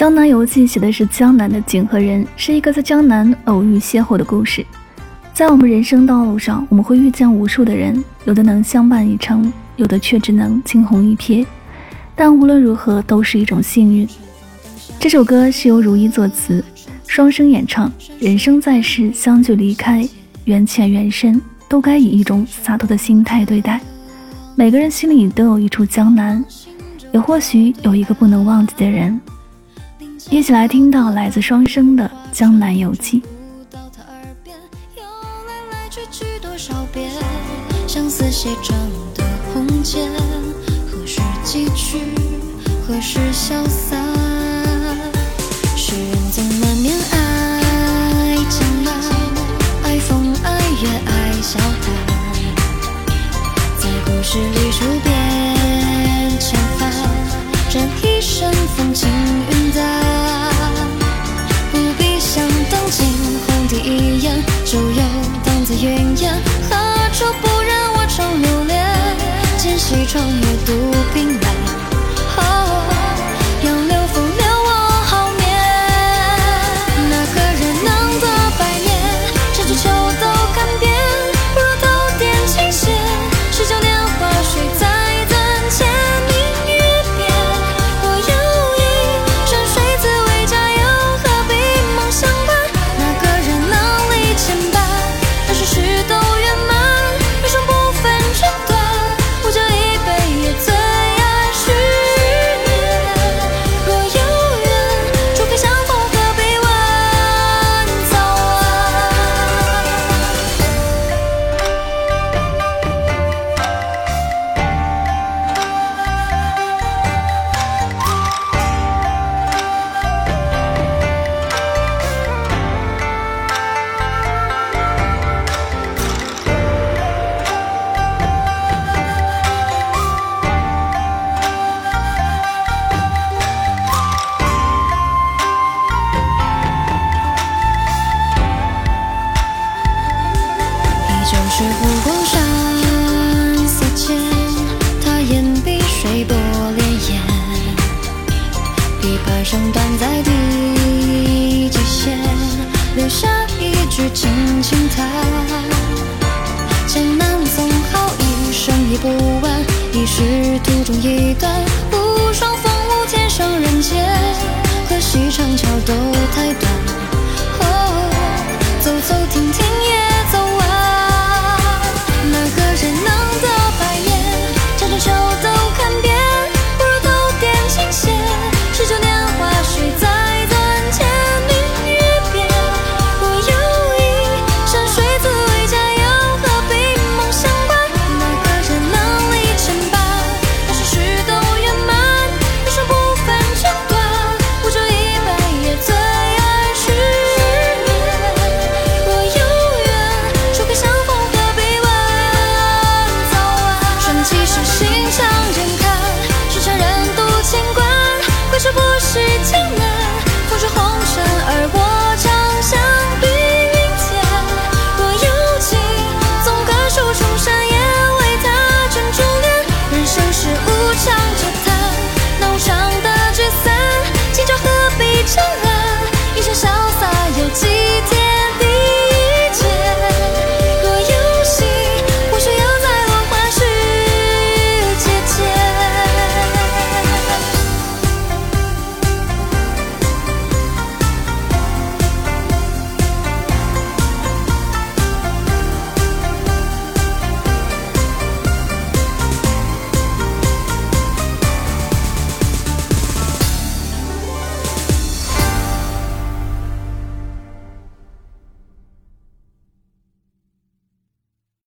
江南游记》写的是江南的景和人，是一个在江南偶遇邂逅的故事。在我们人生道路上，我们会遇见无数的人，有的能相伴一程，有的却只能惊鸿一瞥。但无论如何，都是一种幸运。这首歌是由如一作词，双声演唱。人生在世，相聚离开，缘浅缘深，都该以一种洒脱的心态对待。每个人心里都有一处江南，也或许有一个不能忘记的人。一起来听到来自双生的《江南游记》。相思写成的红笺，何时寄去？何时消散？诗人总难免爱江南，爱风爱月爱小寒，在故事里数遍千帆，这一生风轻一眼就游荡在云烟，何处不染？我愁留怜今夕，窗落独。琵琶声断在第几线，留下一句轻轻叹。江南总好，一生已不完，已是途中一段。